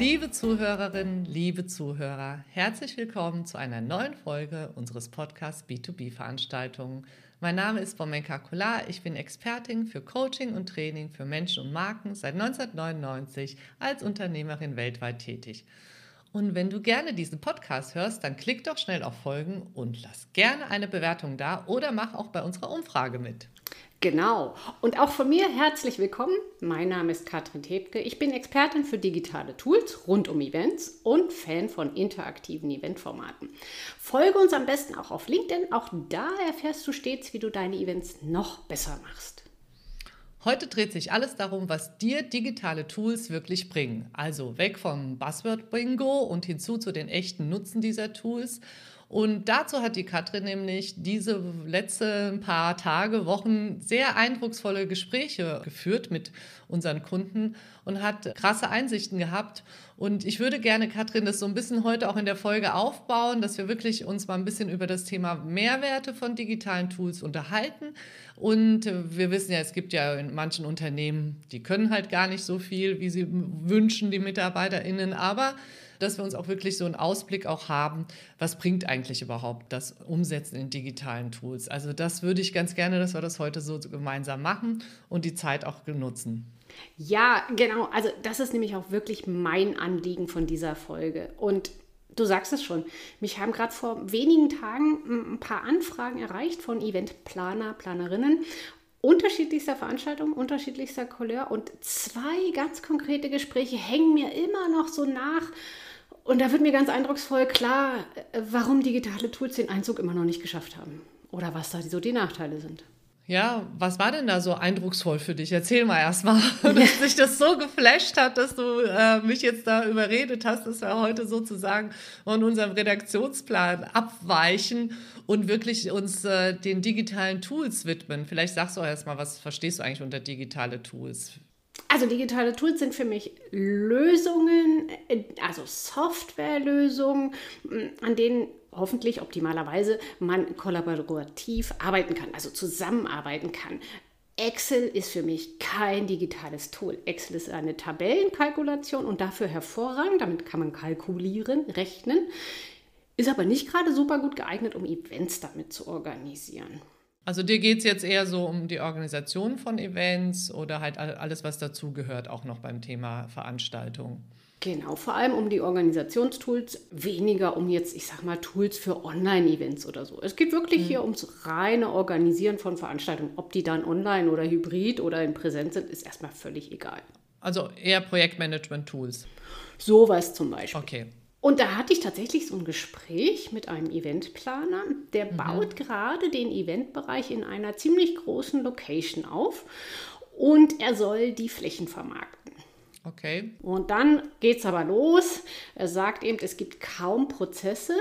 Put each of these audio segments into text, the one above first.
Liebe Zuhörerinnen, liebe Zuhörer, herzlich willkommen zu einer neuen Folge unseres Podcasts B2B-Veranstaltungen. Mein Name ist Bomenka Kolar, ich bin Expertin für Coaching und Training für Menschen und Marken seit 1999 als Unternehmerin weltweit tätig. Und wenn du gerne diesen Podcast hörst, dann klick doch schnell auf Folgen und lass gerne eine Bewertung da oder mach auch bei unserer Umfrage mit. Genau. Und auch von mir herzlich willkommen. Mein Name ist Katrin Tebke. Ich bin Expertin für digitale Tools rund um Events und Fan von interaktiven Eventformaten. Folge uns am besten auch auf LinkedIn. Auch da erfährst du stets, wie du deine Events noch besser machst. Heute dreht sich alles darum, was dir digitale Tools wirklich bringen. Also weg vom Buzzword-Bingo und hinzu zu den echten Nutzen dieser Tools und dazu hat die Katrin nämlich diese letzten paar Tage, Wochen sehr eindrucksvolle Gespräche geführt mit unseren Kunden und hat krasse Einsichten gehabt. Und ich würde gerne, Katrin, das so ein bisschen heute auch in der Folge aufbauen, dass wir wirklich uns mal ein bisschen über das Thema Mehrwerte von digitalen Tools unterhalten. Und wir wissen ja, es gibt ja in manchen Unternehmen, die können halt gar nicht so viel, wie sie wünschen, die MitarbeiterInnen. Aber dass wir uns auch wirklich so einen Ausblick auch haben, was bringt eigentlich überhaupt das Umsetzen in digitalen Tools. Also das würde ich ganz gerne, dass wir das heute so gemeinsam machen und die Zeit auch benutzen. Ja, genau. Also das ist nämlich auch wirklich mein Anliegen von dieser Folge. Und du sagst es schon, mich haben gerade vor wenigen Tagen ein paar Anfragen erreicht von Eventplaner, Planerinnen unterschiedlichster Veranstaltungen, unterschiedlichster Couleur und zwei ganz konkrete Gespräche hängen mir immer noch so nach und da wird mir ganz eindrucksvoll klar, äh, warum digitale Tools den Einzug immer noch nicht geschafft haben. Oder was da so die Nachteile sind. Ja, was war denn da so eindrucksvoll für dich? Erzähl mal erstmal, dass dich das so geflasht hat, dass du äh, mich jetzt da überredet hast, dass wir heute sozusagen von unserem Redaktionsplan abweichen und wirklich uns äh, den digitalen Tools widmen. Vielleicht sagst du erstmal, was verstehst du eigentlich unter digitale Tools? Also digitale Tools sind für mich Lösungen, äh, also Softwarelösungen, mm, an denen hoffentlich optimalerweise man kollaborativ arbeiten kann, also zusammenarbeiten kann. Excel ist für mich kein digitales Tool. Excel ist eine Tabellenkalkulation und dafür hervorragend. Damit kann man kalkulieren, rechnen. Ist aber nicht gerade super gut geeignet, um Events damit zu organisieren. Also dir geht es jetzt eher so um die Organisation von Events oder halt alles, was dazugehört, auch noch beim Thema Veranstaltung. Genau, vor allem um die Organisationstools, weniger um jetzt, ich sag mal, Tools für Online-Events oder so. Es geht wirklich mhm. hier ums reine Organisieren von Veranstaltungen. Ob die dann online oder hybrid oder in Präsenz sind, ist erstmal völlig egal. Also eher Projektmanagement-Tools. Sowas zum Beispiel. Okay. Und da hatte ich tatsächlich so ein Gespräch mit einem Eventplaner, der mhm. baut gerade den Eventbereich in einer ziemlich großen Location auf und er soll die Flächen vermarkten. Okay. Und dann geht es aber los. Er sagt eben, es gibt kaum Prozesse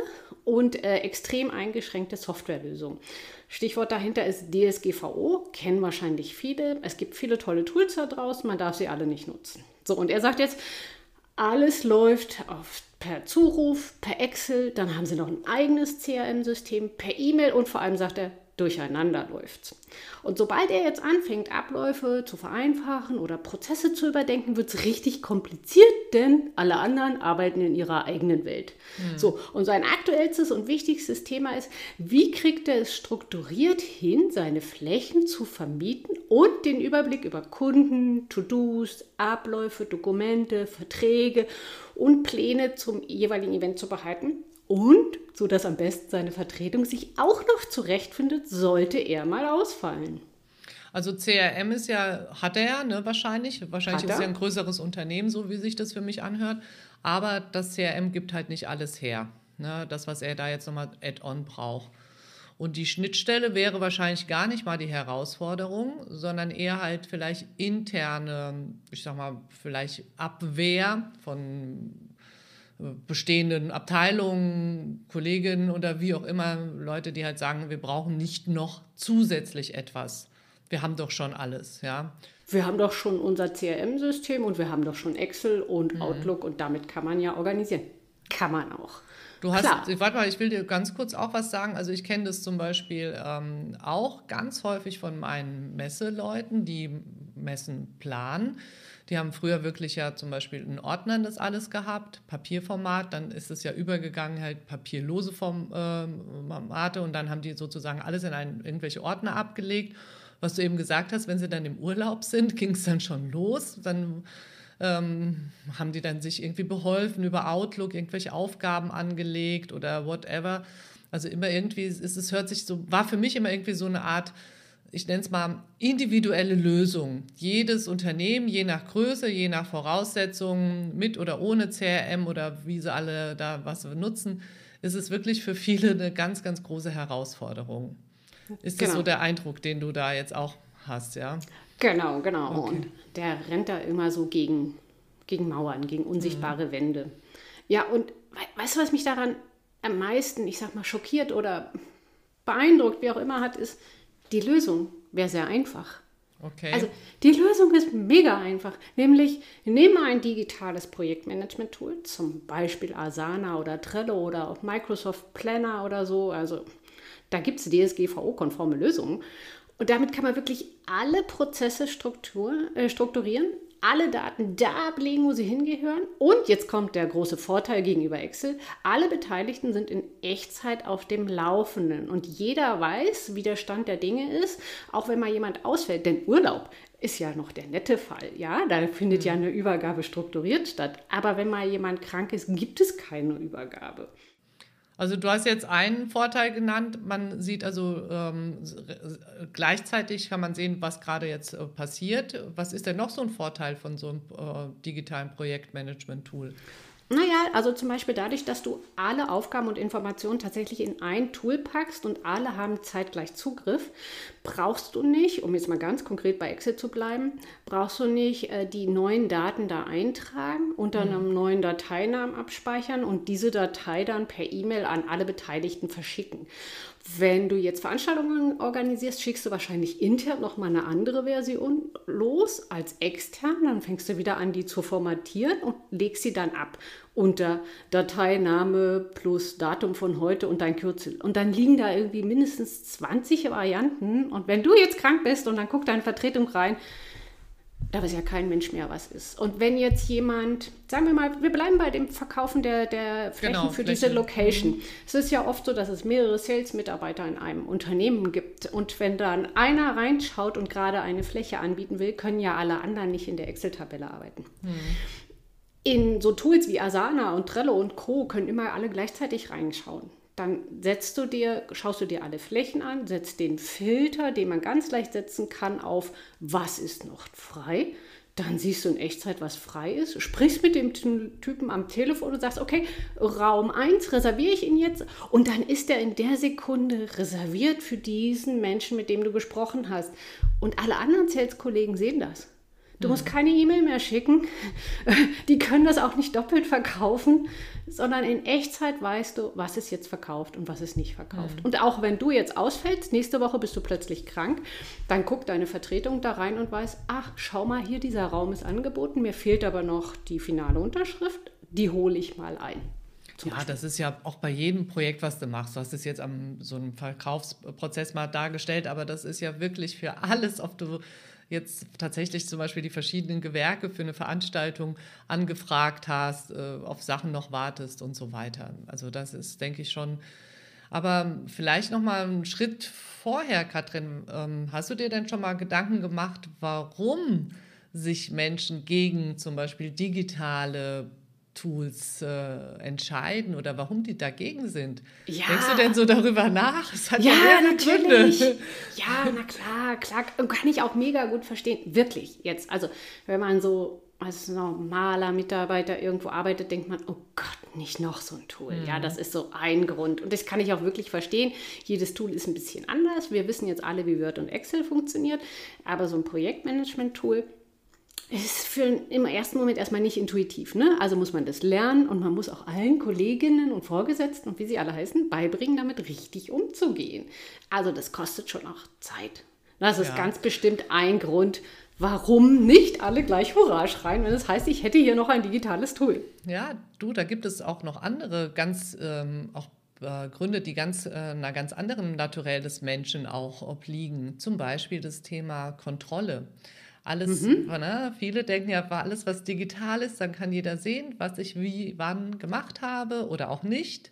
und äh, extrem eingeschränkte Softwarelösungen. Stichwort dahinter ist DSGVO, kennen wahrscheinlich viele. Es gibt viele tolle Tools da draußen, man darf sie alle nicht nutzen. So, und er sagt jetzt, alles läuft auf per Zuruf, per Excel, dann haben sie noch ein eigenes CRM-System, per E-Mail und vor allem sagt er, durcheinander läuft. Und sobald er jetzt anfängt, Abläufe zu vereinfachen oder Prozesse zu überdenken, wird es richtig kompliziert, denn alle anderen arbeiten in ihrer eigenen Welt. Mhm. So, und sein aktuellstes und wichtigstes Thema ist, wie kriegt er es strukturiert hin, seine Flächen zu vermieten und den Überblick über Kunden, To-Dos, Abläufe, Dokumente, Verträge und Pläne zum jeweiligen Event zu behalten und so dass am besten seine Vertretung sich auch noch zurechtfindet, sollte er mal ausfallen. Also CRM ist ja, hat er ja, ne, wahrscheinlich. Wahrscheinlich ist es ja ein größeres Unternehmen, so wie sich das für mich anhört. Aber das CRM gibt halt nicht alles her. Ne, das, was er da jetzt nochmal Add-on braucht. Und die Schnittstelle wäre wahrscheinlich gar nicht mal die Herausforderung, sondern eher halt vielleicht interne, ich sag mal, vielleicht Abwehr von bestehenden Abteilungen, Kolleginnen oder wie auch immer, Leute, die halt sagen, wir brauchen nicht noch zusätzlich etwas. Wir haben doch schon alles, ja. Wir haben doch schon unser CRM-System und wir haben doch schon Excel und mhm. Outlook und damit kann man ja organisieren. kann man auch. Du hast, Klar. warte mal, ich will dir ganz kurz auch was sagen. Also ich kenne das zum Beispiel ähm, auch ganz häufig von meinen Messeleuten, die Messen planen. Die haben früher wirklich ja zum Beispiel in Ordnern das alles gehabt, Papierformat, dann ist es ja übergegangen, halt papierlose Formate und dann haben die sozusagen alles in einen, irgendwelche Ordner abgelegt. Was du eben gesagt hast, wenn sie dann im Urlaub sind, ging es dann schon los. Dann ähm, haben die dann sich irgendwie beholfen über Outlook, irgendwelche Aufgaben angelegt oder whatever. Also immer irgendwie ist es, hört sich so, war für mich immer irgendwie so eine Art, ich nenne es mal individuelle Lösung. Jedes Unternehmen, je nach Größe, je nach Voraussetzungen, mit oder ohne CRM oder wie sie alle da was nutzen, ist es wirklich für viele eine ganz, ganz große Herausforderung. Ist genau. das so der Eindruck, den du da jetzt auch hast, ja? Genau, genau. Okay. Und der rennt da immer so gegen, gegen Mauern, gegen unsichtbare mhm. Wände. Ja, und weißt du, was mich daran am meisten, ich sag mal, schockiert oder beeindruckt, wie auch immer hat, ist, die Lösung wäre sehr einfach. Okay. Also die Lösung ist mega einfach. Nämlich nehme ein digitales Projektmanagement-Tool, zum Beispiel Asana oder Trello oder auch Microsoft Planner oder so. Also da gibt es DSGVO-konforme Lösungen. Und damit kann man wirklich alle Prozesse äh, strukturieren, alle Daten da ablegen, wo sie hingehören. Und jetzt kommt der große Vorteil gegenüber Excel. Alle Beteiligten sind in Echtzeit auf dem Laufenden. Und jeder weiß, wie der Stand der Dinge ist, auch wenn mal jemand ausfällt. Denn Urlaub ist ja noch der nette Fall. Ja, da findet ja mhm. eine Übergabe strukturiert statt. Aber wenn mal jemand krank ist, gibt es keine Übergabe. Also du hast jetzt einen Vorteil genannt. Man sieht also ähm, gleichzeitig kann man sehen, was gerade jetzt äh, passiert. Was ist denn noch so ein Vorteil von so einem äh, digitalen Projektmanagement-Tool? Naja, also zum Beispiel dadurch, dass du alle Aufgaben und Informationen tatsächlich in ein Tool packst und alle haben zeitgleich Zugriff, brauchst du nicht, um jetzt mal ganz konkret bei Excel zu bleiben, brauchst du nicht äh, die neuen Daten da eintragen, unter mhm. einem neuen Dateinamen abspeichern und diese Datei dann per E-Mail an alle Beteiligten verschicken. Wenn du jetzt Veranstaltungen organisierst, schickst du wahrscheinlich intern nochmal eine andere Version los als extern. Dann fängst du wieder an, die zu formatieren und legst sie dann ab unter Dateiname plus Datum von heute und dein Kürzel. Und dann liegen da irgendwie mindestens 20 Varianten. Und wenn du jetzt krank bist und dann guckt deine Vertretung rein, da weiß ja kein Mensch mehr, was ist. Und wenn jetzt jemand, sagen wir mal, wir bleiben bei dem Verkaufen der, der Flächen genau, für Fläche. diese Location. Mhm. Es ist ja oft so, dass es mehrere Sales-Mitarbeiter in einem Unternehmen gibt. Und wenn dann einer reinschaut und gerade eine Fläche anbieten will, können ja alle anderen nicht in der Excel-Tabelle arbeiten. Mhm. In so Tools wie Asana und Trello und Co. können immer alle gleichzeitig reinschauen dann setzt du dir, schaust du dir alle Flächen an, setzt den Filter, den man ganz leicht setzen kann, auf was ist noch frei. Dann siehst du in Echtzeit, was frei ist, sprichst mit dem Typen am Telefon und sagst, okay, Raum 1 reserviere ich ihn jetzt. Und dann ist er in der Sekunde reserviert für diesen Menschen, mit dem du gesprochen hast. Und alle anderen Sales-Kollegen sehen das. Du musst mhm. keine E-Mail mehr schicken. Die können das auch nicht doppelt verkaufen, sondern in Echtzeit weißt du, was ist jetzt verkauft und was ist nicht verkauft. Mhm. Und auch wenn du jetzt ausfällst, nächste Woche bist du plötzlich krank, dann guckt deine Vertretung da rein und weiß, ach, schau mal hier, dieser Raum ist angeboten, mir fehlt aber noch die finale Unterschrift, die hole ich mal ein. Ja, Beispiel. das ist ja auch bei jedem Projekt, was du machst. Du hast es jetzt am so einem Verkaufsprozess mal dargestellt, aber das ist ja wirklich für alles, ob du jetzt tatsächlich zum Beispiel die verschiedenen Gewerke für eine Veranstaltung angefragt hast, äh, auf Sachen noch wartest und so weiter. Also das ist, denke ich, schon. Aber vielleicht noch mal einen Schritt vorher, Katrin. Ähm, hast du dir denn schon mal Gedanken gemacht, warum sich Menschen gegen zum Beispiel digitale Tools äh, entscheiden oder warum die dagegen sind. Ja. Denkst du denn so darüber nach? Es hat ja, ja natürlich. Gründe. Ja, na klar, klar. Kann ich auch mega gut verstehen. Wirklich jetzt. Also, wenn man so als normaler Mitarbeiter irgendwo arbeitet, denkt man, oh Gott, nicht noch so ein Tool. Mhm. Ja, das ist so ein Grund. Und das kann ich auch wirklich verstehen. Jedes Tool ist ein bisschen anders. Wir wissen jetzt alle, wie Word und Excel funktioniert. Aber so ein Projektmanagement-Tool, ist für im ersten Moment erstmal nicht intuitiv. Ne? Also muss man das lernen und man muss auch allen Kolleginnen und Vorgesetzten und wie sie alle heißen, beibringen, damit richtig umzugehen. Also das kostet schon auch Zeit. Das ist ja. ganz bestimmt ein Grund, warum nicht alle gleich Hurra schreien, wenn es heißt, ich hätte hier noch ein digitales Tool? Ja, du, da gibt es auch noch andere ganz ähm, auch äh, Gründe, die ganz äh, einer ganz anderen Naturell des Menschen auch obliegen. Zum Beispiel das Thema Kontrolle. Alles, mhm. ne, viele denken ja, alles, was digital ist, dann kann jeder sehen, was ich wie wann gemacht habe oder auch nicht.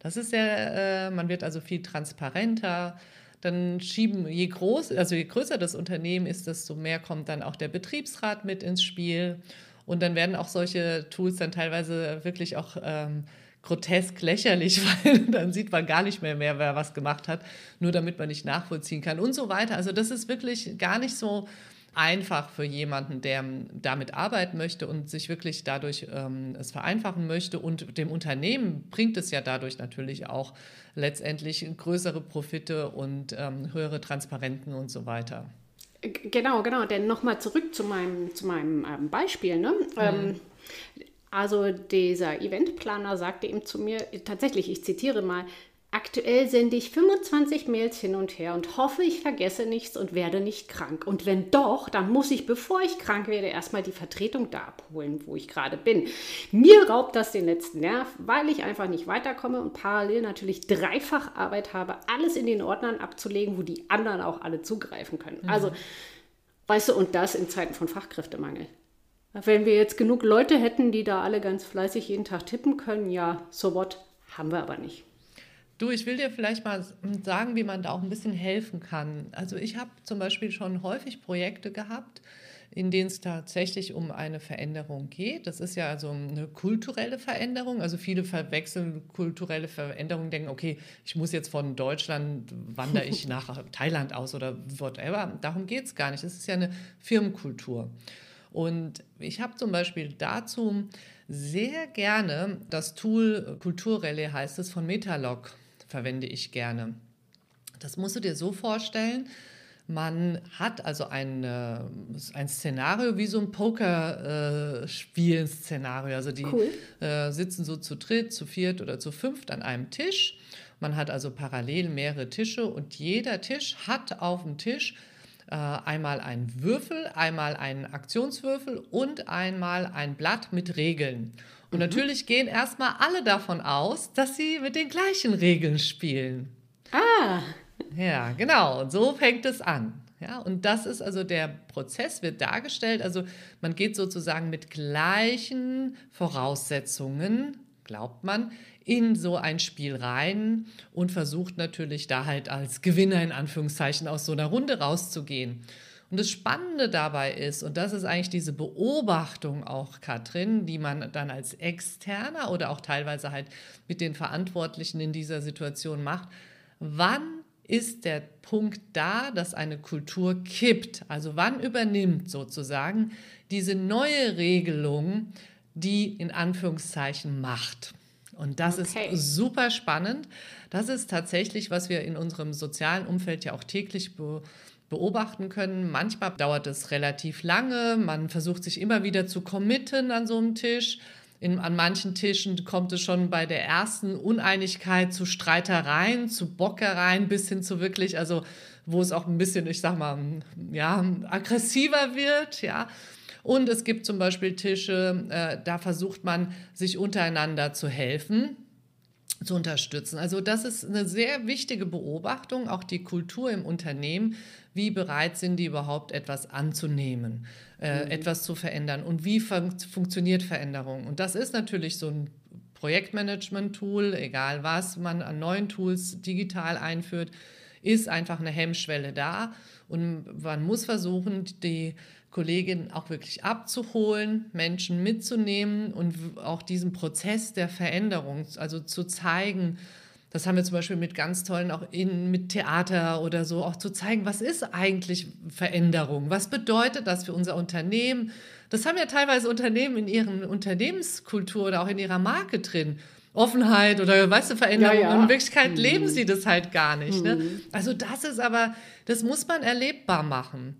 Das ist ja, äh, man wird also viel transparenter. Dann schieben, je groß, also je größer das Unternehmen ist, desto mehr kommt dann auch der Betriebsrat mit ins Spiel. Und dann werden auch solche Tools dann teilweise wirklich auch ähm, grotesk lächerlich, weil dann sieht man gar nicht mehr, mehr, wer was gemacht hat, nur damit man nicht nachvollziehen kann und so weiter. Also das ist wirklich gar nicht so einfach für jemanden, der damit arbeiten möchte und sich wirklich dadurch ähm, es vereinfachen möchte. Und dem Unternehmen bringt es ja dadurch natürlich auch letztendlich größere Profite und ähm, höhere Transparenten und so weiter. Genau, genau. Denn nochmal zurück zu meinem, zu meinem ähm, Beispiel. Ne? Mhm. Ähm, also dieser Eventplaner sagte ihm zu mir, tatsächlich, ich zitiere mal, Aktuell sende ich 25 Mails hin und her und hoffe, ich vergesse nichts und werde nicht krank. Und wenn doch, dann muss ich, bevor ich krank werde, erstmal die Vertretung da abholen, wo ich gerade bin. Mir raubt das den letzten Nerv, weil ich einfach nicht weiterkomme und parallel natürlich dreifach Arbeit habe, alles in den Ordnern abzulegen, wo die anderen auch alle zugreifen können. Mhm. Also, weißt du, und das in Zeiten von Fachkräftemangel. Wenn wir jetzt genug Leute hätten, die da alle ganz fleißig jeden Tag tippen können, ja, so what, haben wir aber nicht. Du, ich will dir vielleicht mal sagen, wie man da auch ein bisschen helfen kann. Also ich habe zum Beispiel schon häufig Projekte gehabt, in denen es tatsächlich um eine Veränderung geht. Das ist ja also eine kulturelle Veränderung. Also viele verwechseln kulturelle Veränderungen, denken, okay, ich muss jetzt von Deutschland wandere ich nach Thailand aus oder whatever. Darum geht es gar nicht. Es ist ja eine Firmenkultur. Und ich habe zum Beispiel dazu sehr gerne das Tool Kulturrelais heißt es von Metalog verwende ich gerne. Das musst du dir so vorstellen. Man hat also ein, äh, ein Szenario wie so ein Pokerspielen-Szenario. Äh, also die cool. äh, sitzen so zu dritt, zu viert oder zu fünft an einem Tisch. Man hat also parallel mehrere Tische und jeder Tisch hat auf dem Tisch äh, einmal einen Würfel, einmal einen Aktionswürfel und einmal ein Blatt mit Regeln. Und mhm. natürlich gehen erstmal alle davon aus, dass sie mit den gleichen Regeln spielen. Ah. Ja, genau. Und so fängt es an. Ja, und das ist also der Prozess, wird dargestellt. Also man geht sozusagen mit gleichen Voraussetzungen, glaubt man, in so ein Spiel rein und versucht natürlich da halt als Gewinner in Anführungszeichen aus so einer Runde rauszugehen. Und das Spannende dabei ist, und das ist eigentlich diese Beobachtung auch, Katrin, die man dann als Externer oder auch teilweise halt mit den Verantwortlichen in dieser Situation macht, wann ist der Punkt da, dass eine Kultur kippt? Also wann übernimmt sozusagen diese neue Regelung die in Anführungszeichen Macht? Und das okay. ist super spannend. Das ist tatsächlich, was wir in unserem sozialen Umfeld ja auch täglich beobachten beobachten können. Manchmal dauert es relativ lange. Man versucht sich immer wieder zu committen an so einem Tisch. In, an manchen Tischen kommt es schon bei der ersten Uneinigkeit zu Streitereien, zu Bockereien bis hin zu wirklich, also wo es auch ein bisschen, ich sag mal, ja, aggressiver wird, ja. Und es gibt zum Beispiel Tische, äh, da versucht man sich untereinander zu helfen zu unterstützen. Also das ist eine sehr wichtige Beobachtung, auch die Kultur im Unternehmen. Wie bereit sind die überhaupt etwas anzunehmen, äh, mhm. etwas zu verändern und wie fun funktioniert Veränderung? Und das ist natürlich so ein Projektmanagement-Tool, egal was man an neuen Tools digital einführt, ist einfach eine Hemmschwelle da und man muss versuchen, die Kolleginnen auch wirklich abzuholen, Menschen mitzunehmen und auch diesen Prozess der Veränderung, also zu zeigen, das haben wir zum Beispiel mit ganz tollen, auch in, mit Theater oder so, auch zu zeigen, was ist eigentlich Veränderung? Was bedeutet das für unser Unternehmen? Das haben ja teilweise Unternehmen in ihren Unternehmenskultur oder auch in ihrer Marke drin. Offenheit oder weißt du, Veränderung. Ja, ja. In Wirklichkeit mhm. leben sie das halt gar nicht. Ne? Mhm. Ne? Also das ist aber, das muss man erlebbar machen.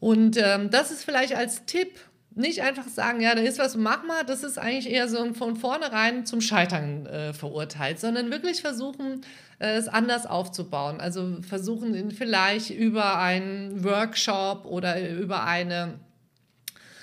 Und ähm, das ist vielleicht als Tipp, nicht einfach sagen, ja, da ist was, mach mal, das ist eigentlich eher so von vornherein zum Scheitern äh, verurteilt, sondern wirklich versuchen, äh, es anders aufzubauen. Also versuchen vielleicht über einen Workshop oder über eine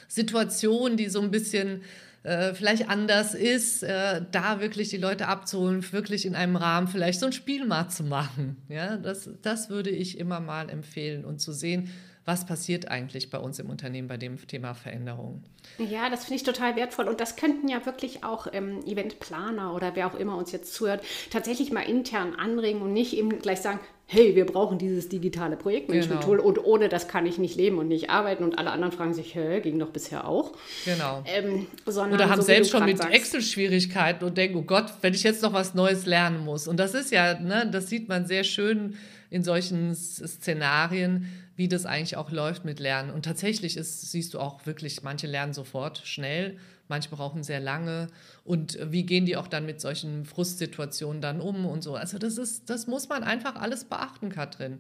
Situation, die so ein bisschen äh, vielleicht anders ist, äh, da wirklich die Leute abzuholen, wirklich in einem Rahmen vielleicht so ein Spiel mal zu machen. Ja, das, das würde ich immer mal empfehlen und zu sehen, was passiert eigentlich bei uns im Unternehmen bei dem Thema Veränderung. Ja, das finde ich total wertvoll. Und das könnten ja wirklich auch ähm, Eventplaner oder wer auch immer uns jetzt zuhört, tatsächlich mal intern anregen und nicht eben gleich sagen, hey, wir brauchen dieses digitale Projektmanagement-Tool genau. und ohne das kann ich nicht leben und nicht arbeiten und alle anderen fragen sich, hä, ging doch bisher auch. Genau. Ähm, Oder haben so, selbst schon mit Excel Schwierigkeiten und denken, oh Gott, wenn ich jetzt noch was Neues lernen muss. Und das ist ja, ne, das sieht man sehr schön in solchen Szenarien, wie das eigentlich auch läuft mit Lernen. Und tatsächlich ist, siehst du auch wirklich, manche lernen sofort schnell, manche brauchen sehr lange. Und wie gehen die auch dann mit solchen Frustsituationen dann um und so. Also das ist, das muss man einfach alles beachten, Katrin.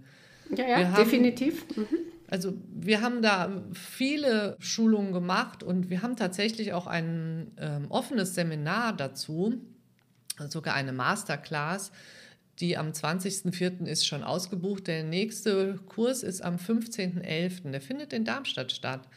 Ja, ja, haben, definitiv. Mhm. Also wir haben da viele Schulungen gemacht und wir haben tatsächlich auch ein ähm, offenes Seminar dazu, sogar eine Masterclass, die am 20.04. ist schon ausgebucht. Der nächste Kurs ist am 15.11. Der findet in Darmstadt statt.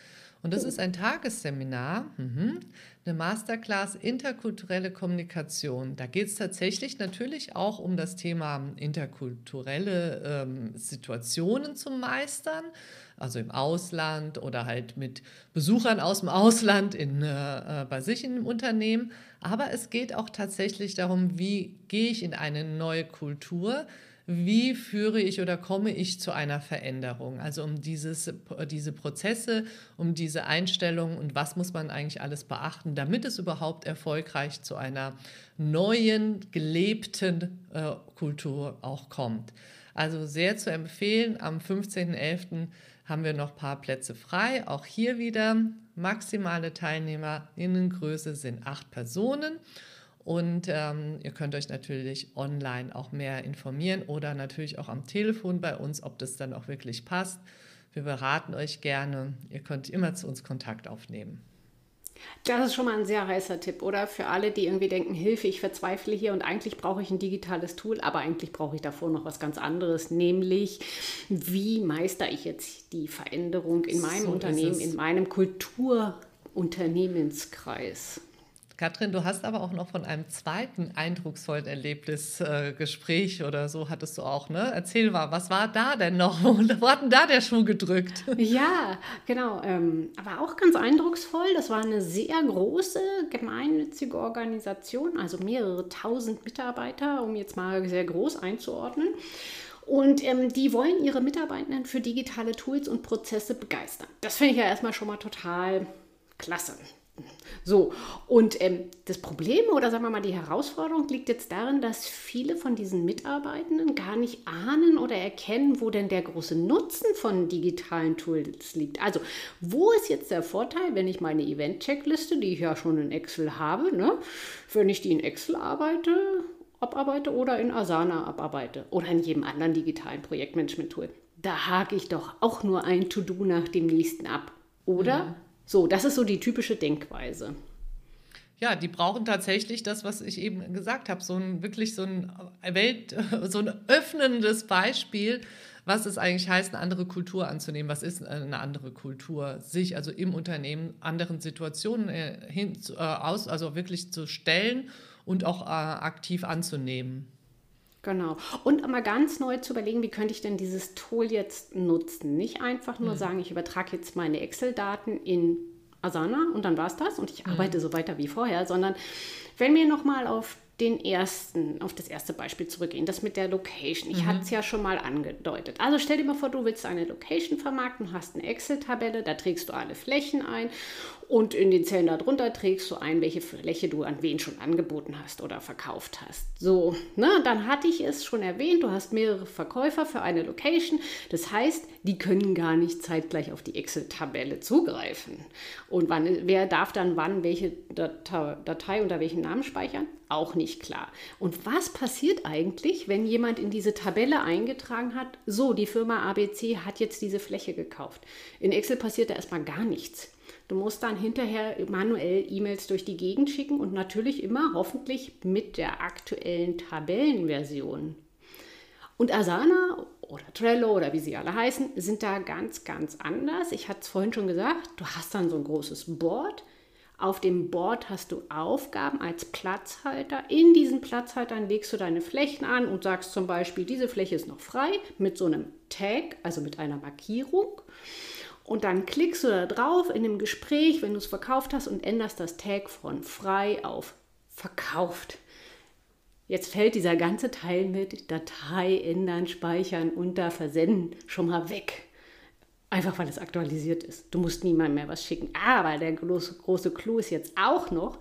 Und das ist ein Tagesseminar, mhm, eine Masterclass interkulturelle Kommunikation. Da geht es tatsächlich natürlich auch um das Thema interkulturelle ähm, Situationen zu meistern, also im Ausland oder halt mit Besuchern aus dem Ausland in, äh bei sich im Unternehmen. Aber es geht auch tatsächlich darum, wie gehe ich in eine neue Kultur, wie führe ich oder komme ich zu einer Veränderung? Also um dieses, diese Prozesse, um diese Einstellungen und was muss man eigentlich alles beachten, damit es überhaupt erfolgreich zu einer neuen, gelebten äh, Kultur auch kommt. Also sehr zu empfehlen, am 15.11. haben wir noch ein paar Plätze frei. Auch hier wieder maximale Teilnehmerinnengröße sind acht Personen. Und ähm, ihr könnt euch natürlich online auch mehr informieren oder natürlich auch am Telefon bei uns, ob das dann auch wirklich passt. Wir beraten euch gerne. Ihr könnt immer zu uns Kontakt aufnehmen. Das ist schon mal ein sehr heißer Tipp, oder? Für alle, die irgendwie denken, Hilfe, ich verzweifle hier und eigentlich brauche ich ein digitales Tool, aber eigentlich brauche ich davor noch was ganz anderes, nämlich wie meister ich jetzt die Veränderung in meinem so Unternehmen, in meinem Kulturunternehmenskreis? Katrin, du hast aber auch noch von einem zweiten eindrucksvollen Erlebnis äh, Gespräch oder so hattest du auch, ne? Erzähl mal, was war da denn noch? Wo hat denn da der Schuh gedrückt? Ja, genau. Ähm, aber auch ganz eindrucksvoll. Das war eine sehr große gemeinnützige Organisation, also mehrere tausend Mitarbeiter, um jetzt mal sehr groß einzuordnen. Und ähm, die wollen ihre Mitarbeitenden für digitale Tools und Prozesse begeistern. Das finde ich ja erstmal schon mal total klasse. So, und ähm, das Problem oder sagen wir mal die Herausforderung liegt jetzt darin, dass viele von diesen Mitarbeitenden gar nicht ahnen oder erkennen, wo denn der große Nutzen von digitalen Tools liegt. Also, wo ist jetzt der Vorteil, wenn ich meine Event-Checkliste, die ich ja schon in Excel habe, ne, wenn ich die in Excel arbeite, abarbeite oder in Asana abarbeite oder in jedem anderen digitalen Projektmanagement-Tool? Da hake ich doch auch nur ein To-Do nach dem nächsten ab. Oder? Mhm. So, das ist so die typische Denkweise. Ja, die brauchen tatsächlich das, was ich eben gesagt habe, so ein wirklich so ein Welt, so ein öffnendes Beispiel, was es eigentlich heißt, eine andere Kultur anzunehmen. Was ist eine andere Kultur? Sich also im Unternehmen anderen Situationen äh, hin, äh, aus, also wirklich zu stellen und auch äh, aktiv anzunehmen. Genau. Und mal ganz neu zu überlegen, wie könnte ich denn dieses Tool jetzt nutzen? Nicht einfach nur mhm. sagen, ich übertrage jetzt meine Excel-Daten in Asana und dann war es das und ich mhm. arbeite so weiter wie vorher, sondern wenn wir nochmal auf den ersten, auf das erste Beispiel zurückgehen, das mit der Location. Ich mhm. hatte es ja schon mal angedeutet. Also stell dir mal vor, du willst eine Location vermarkten, hast eine Excel-Tabelle, da trägst du alle Flächen ein und in den Zellen darunter trägst du ein, welche Fläche du an wen schon angeboten hast oder verkauft hast. So, ne, dann hatte ich es schon erwähnt, du hast mehrere Verkäufer für eine Location. Das heißt, die können gar nicht zeitgleich auf die Excel-Tabelle zugreifen. Und wann, wer darf dann wann welche Datei, Datei unter welchem Namen speichern? Auch nicht klar. Und was passiert eigentlich, wenn jemand in diese Tabelle eingetragen hat, so, die Firma ABC hat jetzt diese Fläche gekauft? In Excel passiert da erstmal gar nichts. Du musst dann hinterher manuell E-Mails durch die Gegend schicken und natürlich immer hoffentlich mit der aktuellen Tabellenversion. Und Asana oder Trello oder wie sie alle heißen, sind da ganz, ganz anders. Ich hatte es vorhin schon gesagt, du hast dann so ein großes Board. Auf dem Board hast du Aufgaben als Platzhalter. In diesen Platzhaltern legst du deine Flächen an und sagst zum Beispiel, diese Fläche ist noch frei mit so einem Tag, also mit einer Markierung. Und dann klickst du da drauf in dem Gespräch, wenn du es verkauft hast und änderst das Tag von frei auf verkauft. Jetzt fällt dieser ganze Teil mit Datei ändern, speichern, unter, versenden schon mal weg. Einfach weil es aktualisiert ist. Du musst niemandem mehr was schicken. Aber der große, große Clou ist jetzt auch noch,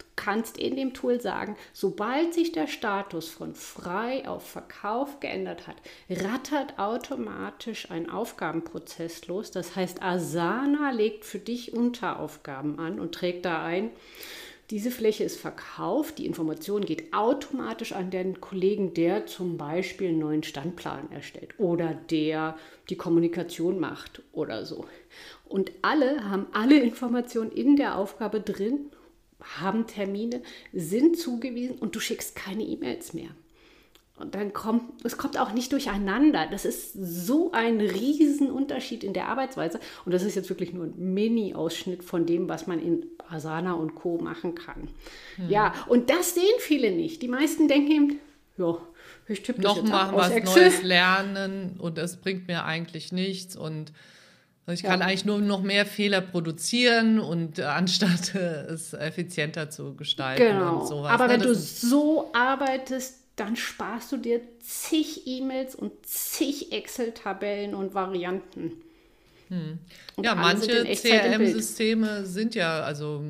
du kannst in dem Tool sagen, sobald sich der Status von frei auf Verkauf geändert hat, rattert automatisch ein Aufgabenprozess los. Das heißt, Asana legt für dich Unteraufgaben an und trägt da ein, diese Fläche ist verkauft, die Information geht automatisch an den Kollegen, der zum Beispiel einen neuen Standplan erstellt oder der die Kommunikation macht oder so. Und alle haben alle Informationen in der Aufgabe drin, haben Termine, sind zugewiesen und du schickst keine E-Mails mehr. Und dann kommt, es kommt auch nicht durcheinander. Das ist so ein Riesenunterschied in der Arbeitsweise. Und das ist jetzt wirklich nur ein Mini-Ausschnitt von dem, was man in Asana und Co. machen kann. Hm. Ja, und das sehen viele nicht. Die meisten denken eben, ja, ich tippe Noch mal was Excel. Neues lernen und es bringt mir eigentlich nichts und ich kann ja. eigentlich nur noch mehr Fehler produzieren und äh, anstatt es effizienter zu gestalten genau. und sowas. Aber ne? wenn du so arbeitest, dann sparst du dir zig E-Mails und zig Excel-Tabellen und Varianten. Hm. Ja, manche CRM-Systeme sind ja also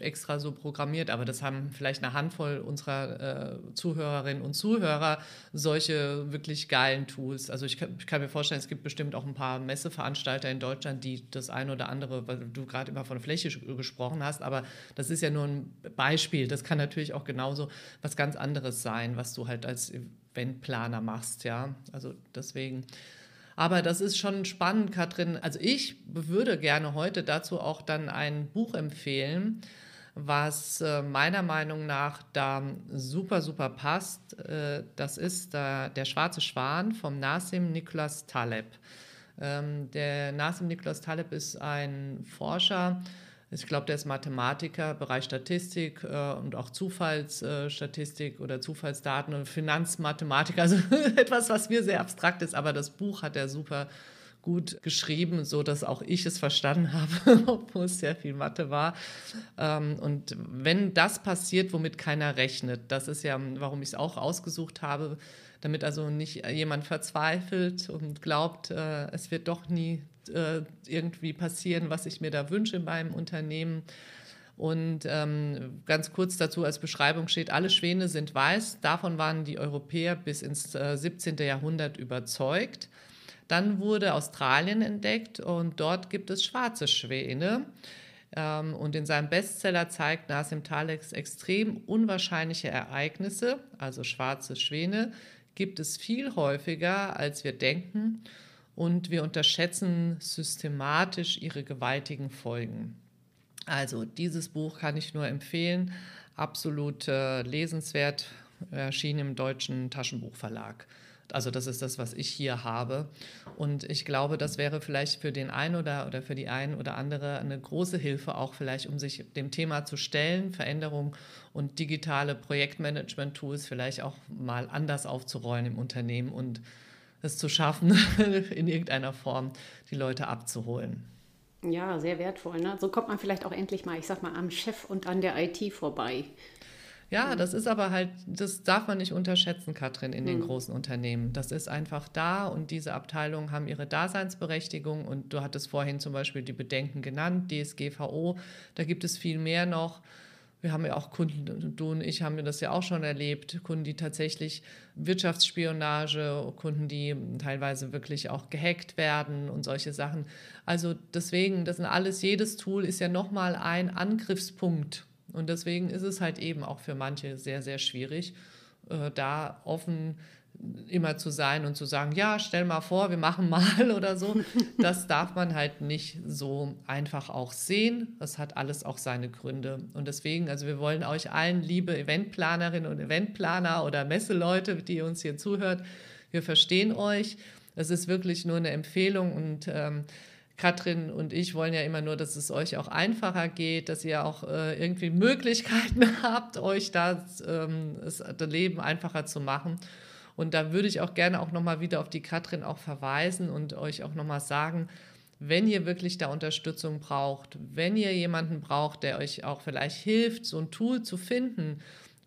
extra so programmiert, aber das haben vielleicht eine Handvoll unserer äh, Zuhörerinnen und Zuhörer solche wirklich geilen Tools. Also ich kann, ich kann, mir vorstellen, es gibt bestimmt auch ein paar Messeveranstalter in Deutschland, die das eine oder andere, weil du gerade immer von Fläche gesprochen hast, aber das ist ja nur ein Beispiel. Das kann natürlich auch genauso was ganz anderes sein, was du halt als Eventplaner machst, ja. Also deswegen. Aber das ist schon spannend, Katrin. Also ich würde gerne heute dazu auch dann ein Buch empfehlen, was äh, meiner Meinung nach da super, super passt. Äh, das ist Der schwarze Schwan vom Nassim Nicholas Taleb. Ähm, der Nassim Nicholas Taleb ist ein Forscher, ich glaube, der ist Mathematiker, Bereich Statistik äh, und auch Zufallsstatistik äh, oder Zufallsdaten und Finanzmathematiker. Also etwas, was mir sehr abstrakt ist, aber das Buch hat er super gut geschrieben, so dass auch ich es verstanden habe, obwohl es sehr viel Mathe war. Ähm, und wenn das passiert, womit keiner rechnet, das ist ja, warum ich es auch ausgesucht habe, damit also nicht jemand verzweifelt und glaubt, äh, es wird doch nie äh, irgendwie passieren, was ich mir da wünsche in meinem Unternehmen. Und ähm, ganz kurz dazu als Beschreibung steht, alle Schwäne sind weiß. Davon waren die Europäer bis ins äh, 17. Jahrhundert überzeugt. Dann wurde Australien entdeckt und dort gibt es schwarze Schwäne. Ähm, und in seinem Bestseller zeigt Nassim Talek extrem unwahrscheinliche Ereignisse, also schwarze Schwäne, gibt es viel häufiger, als wir denken und wir unterschätzen systematisch ihre gewaltigen Folgen. Also dieses Buch kann ich nur empfehlen, absolut äh, lesenswert, erschien im deutschen Taschenbuchverlag. Also das ist das, was ich hier habe. Und ich glaube, das wäre vielleicht für den einen oder, oder für die einen oder andere eine große Hilfe, auch vielleicht, um sich dem Thema zu stellen, Veränderung und digitale Projektmanagement-Tools vielleicht auch mal anders aufzurollen im Unternehmen und es zu schaffen, in irgendeiner Form die Leute abzuholen. Ja, sehr wertvoll. Ne? So kommt man vielleicht auch endlich mal, ich sag mal, am Chef und an der IT vorbei. Ja, das ist aber halt, das darf man nicht unterschätzen, Katrin, in den hm. großen Unternehmen. Das ist einfach da und diese Abteilungen haben ihre Daseinsberechtigung und du hattest vorhin zum Beispiel die Bedenken genannt, DSGVO, da gibt es viel mehr noch. Wir haben ja auch Kunden, du und ich haben das ja auch schon erlebt, Kunden, die tatsächlich Wirtschaftsspionage, Kunden, die teilweise wirklich auch gehackt werden und solche Sachen. Also deswegen, das sind alles, jedes Tool ist ja nochmal ein Angriffspunkt. Und deswegen ist es halt eben auch für manche sehr, sehr schwierig. äh, da offen immer zu sein und zu sagen, ja, stell mal vor, wir machen mal oder so. Das darf man halt nicht so einfach auch sehen. Das hat alles auch seine Gründe. Und deswegen, also wir wollen euch allen, liebe Eventplanerinnen und Eventplaner oder Messeleute, die uns hier zuhört, wir verstehen euch. Es ist wirklich nur eine Empfehlung und ähm, Katrin und ich wollen ja immer nur, dass es euch auch einfacher geht, dass ihr auch äh, irgendwie Möglichkeiten habt, euch das, ähm, das Leben einfacher zu machen. Und da würde ich auch gerne auch nochmal wieder auf die Katrin auch verweisen und euch auch nochmal sagen, wenn ihr wirklich da Unterstützung braucht, wenn ihr jemanden braucht, der euch auch vielleicht hilft, so ein Tool zu finden,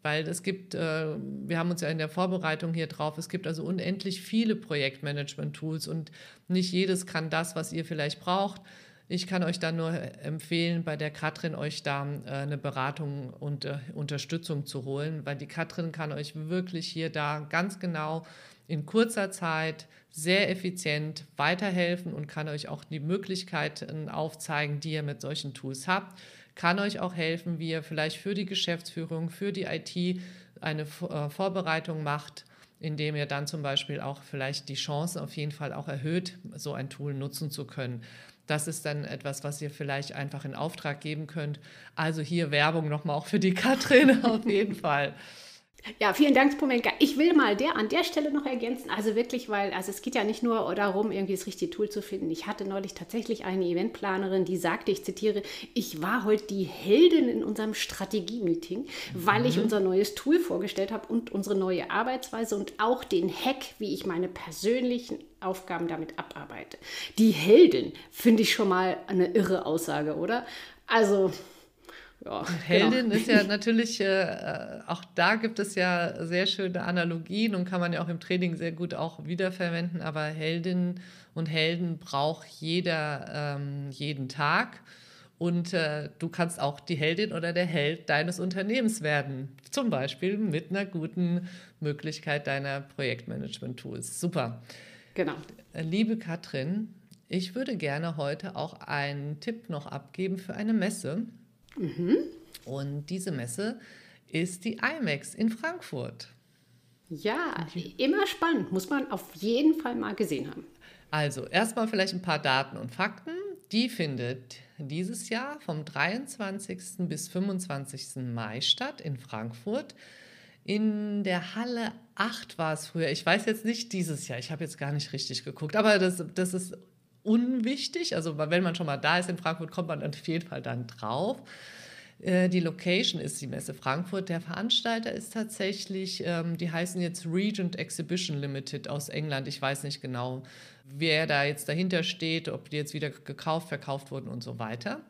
weil es gibt, äh, wir haben uns ja in der Vorbereitung hier drauf, es gibt also unendlich viele Projektmanagement-Tools und nicht jedes kann das, was ihr vielleicht braucht. Ich kann euch da nur empfehlen, bei der Katrin euch da äh, eine Beratung und äh, Unterstützung zu holen, weil die Katrin kann euch wirklich hier da ganz genau in kurzer Zeit sehr effizient weiterhelfen und kann euch auch die Möglichkeiten aufzeigen, die ihr mit solchen Tools habt, kann euch auch helfen, wie ihr vielleicht für die Geschäftsführung, für die IT eine äh, Vorbereitung macht, indem ihr dann zum Beispiel auch vielleicht die Chancen auf jeden Fall auch erhöht, so ein Tool nutzen zu können. Das ist dann etwas, was ihr vielleicht einfach in Auftrag geben könnt. Also hier Werbung nochmal auch für die Katrin auf jeden Fall. Ja, vielen Dank, Spomenka. Ich will mal der an der Stelle noch ergänzen. Also wirklich, weil also es geht ja nicht nur darum, irgendwie das richtige Tool zu finden. Ich hatte neulich tatsächlich eine Eventplanerin, die sagte, ich zitiere, ich war heute die Heldin in unserem Strategie-Meeting, weil ich mhm. unser neues Tool vorgestellt habe und unsere neue Arbeitsweise und auch den Hack, wie ich meine persönlichen Aufgaben damit abarbeite. Die Heldin finde ich schon mal eine irre Aussage, oder? Also ja, Heldin genau. ist ja natürlich, äh, auch da gibt es ja sehr schöne Analogien und kann man ja auch im Training sehr gut auch wiederverwenden. Aber Heldin und Helden braucht jeder ähm, jeden Tag. Und äh, du kannst auch die Heldin oder der Held deines Unternehmens werden. Zum Beispiel mit einer guten Möglichkeit deiner Projektmanagement-Tools. Super. Genau. Äh, liebe Katrin, ich würde gerne heute auch einen Tipp noch abgeben für eine Messe. Mhm. Und diese Messe ist die IMAX in Frankfurt. Ja, immer spannend. Muss man auf jeden Fall mal gesehen haben. Also, erstmal vielleicht ein paar Daten und Fakten. Die findet dieses Jahr vom 23. bis 25. Mai statt in Frankfurt. In der Halle 8 war es früher. Ich weiß jetzt nicht dieses Jahr. Ich habe jetzt gar nicht richtig geguckt. Aber das, das ist unwichtig. Also wenn man schon mal da ist in Frankfurt, kommt man auf jeden Fall dann drauf. Äh, die Location ist die Messe Frankfurt. Der Veranstalter ist tatsächlich, ähm, die heißen jetzt Regent Exhibition Limited aus England. Ich weiß nicht genau, wer da jetzt dahinter steht, ob die jetzt wieder gekauft, verkauft wurden und so weiter.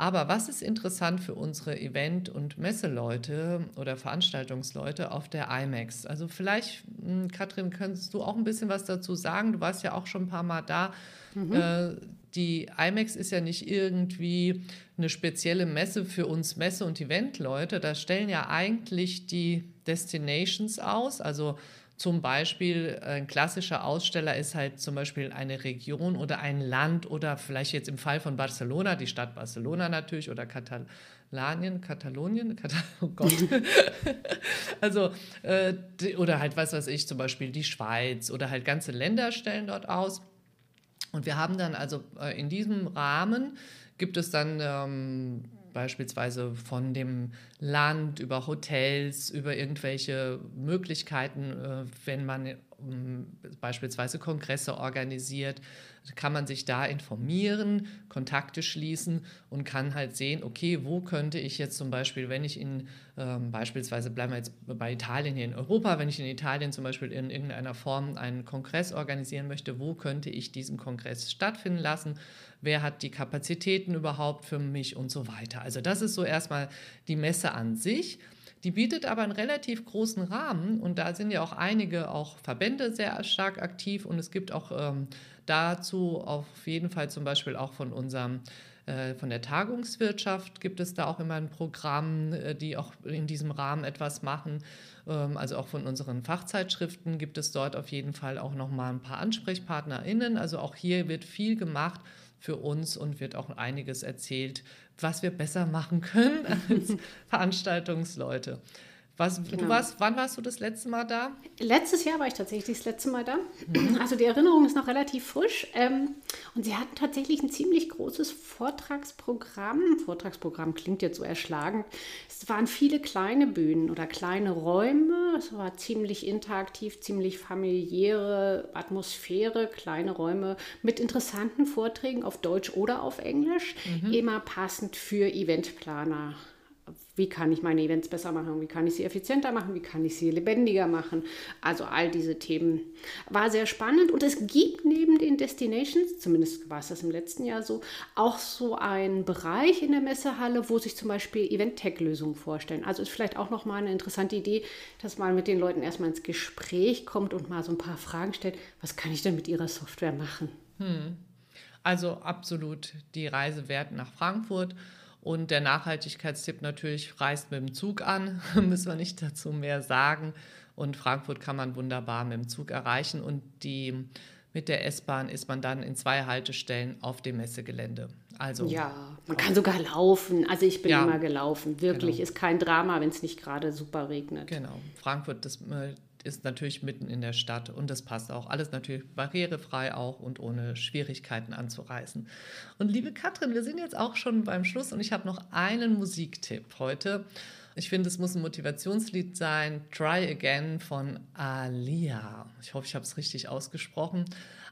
Aber was ist interessant für unsere Event- und Messeleute oder Veranstaltungsleute auf der IMAX? Also vielleicht, hm, Katrin, könntest du auch ein bisschen was dazu sagen? Du warst ja auch schon ein paar Mal da. Mhm. Äh, die IMAX ist ja nicht irgendwie eine spezielle Messe für uns Messe- und Eventleute. Da stellen ja eigentlich die Destinations aus, also zum Beispiel äh, ein klassischer Aussteller ist halt zum Beispiel eine Region oder ein Land oder vielleicht jetzt im Fall von Barcelona, die Stadt Barcelona natürlich oder Katalanien, Katalonien, Katal oh Gott. also, äh, oder halt, was weiß ich, zum Beispiel die Schweiz oder halt ganze Länder stellen dort aus. Und wir haben dann also äh, in diesem Rahmen gibt es dann ähm, beispielsweise von dem Land über Hotels, über irgendwelche Möglichkeiten, äh, wenn man ähm, beispielsweise Kongresse organisiert, kann man sich da informieren, Kontakte schließen und kann halt sehen, okay, wo könnte ich jetzt zum Beispiel, wenn ich in, ähm, beispielsweise bleiben wir jetzt bei Italien hier in Europa, wenn ich in Italien zum Beispiel in irgendeiner Form einen Kongress organisieren möchte, wo könnte ich diesen Kongress stattfinden lassen wer hat die Kapazitäten überhaupt für mich und so weiter. Also das ist so erstmal die Messe an sich. Die bietet aber einen relativ großen Rahmen und da sind ja auch einige auch Verbände sehr stark aktiv und es gibt auch ähm, dazu auf jeden Fall zum Beispiel auch von unserem äh, von der Tagungswirtschaft gibt es da auch immer ein Programm, äh, die auch in diesem Rahmen etwas machen. Ähm, also auch von unseren Fachzeitschriften gibt es dort auf jeden Fall auch noch mal ein paar AnsprechpartnerInnen. Also auch hier wird viel gemacht für uns und wird auch einiges erzählt, was wir besser machen können als Veranstaltungsleute. Was, genau. du warst, wann warst du das letzte Mal da? Letztes Jahr war ich tatsächlich das letzte Mal da. Mhm. Also die Erinnerung ist noch relativ frisch. Ähm, und sie hatten tatsächlich ein ziemlich großes Vortragsprogramm. Vortragsprogramm klingt jetzt so erschlagend. Es waren viele kleine Bühnen oder kleine Räume. Es war ziemlich interaktiv, ziemlich familiäre Atmosphäre, kleine Räume mit interessanten Vorträgen auf Deutsch oder auf Englisch. Mhm. Immer passend für Eventplaner wie kann ich meine Events besser machen, wie kann ich sie effizienter machen, wie kann ich sie lebendiger machen. Also all diese Themen. War sehr spannend und es gibt neben den Destinations, zumindest war es das im letzten Jahr so, auch so einen Bereich in der Messehalle, wo sich zum Beispiel Event-Tech-Lösungen vorstellen. Also ist vielleicht auch nochmal eine interessante Idee, dass man mit den Leuten erstmal ins Gespräch kommt und mal so ein paar Fragen stellt, was kann ich denn mit ihrer Software machen? Hm. Also absolut die Reise wert nach Frankfurt. Und der Nachhaltigkeitstipp natürlich reist mit dem Zug an, müssen wir nicht dazu mehr sagen. Und Frankfurt kann man wunderbar mit dem Zug erreichen. Und die, mit der S-Bahn ist man dann in zwei Haltestellen auf dem Messegelände. Also, ja, man kann sogar laufen. Also ich bin ja, immer gelaufen. Wirklich, genau. ist kein Drama, wenn es nicht gerade super regnet. Genau. Frankfurt, das, äh, ist natürlich mitten in der Stadt und das passt auch. Alles natürlich barrierefrei auch und ohne Schwierigkeiten anzureisen. Und liebe Katrin, wir sind jetzt auch schon beim Schluss und ich habe noch einen Musiktipp heute. Ich finde, es muss ein Motivationslied sein. Try Again von Alia. Ich hoffe, ich habe es richtig ausgesprochen.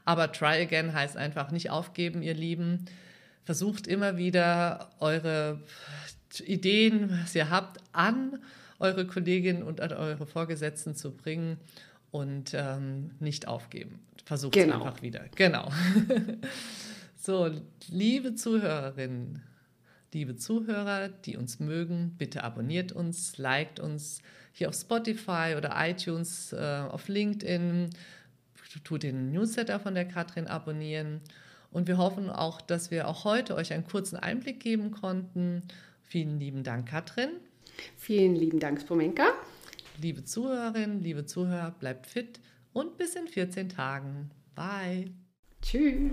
Aber Try Again heißt einfach nicht aufgeben, ihr Lieben. Versucht immer wieder eure Ideen, was ihr habt, an eure Kolleginnen und an eure Vorgesetzten zu bringen und ähm, nicht aufgeben. Versucht es genau. einfach wieder. Genau. so, liebe Zuhörerinnen, liebe Zuhörer, die uns mögen, bitte abonniert uns, liked uns hier auf Spotify oder iTunes, äh, auf LinkedIn, tut den Newsletter von der Katrin abonnieren. Und wir hoffen auch, dass wir auch heute euch einen kurzen Einblick geben konnten. Vielen lieben Dank, Katrin. Vielen lieben Dank, Spomenka. Liebe Zuhörerinnen, liebe Zuhörer, bleibt fit und bis in 14 Tagen. Bye. Tschüss.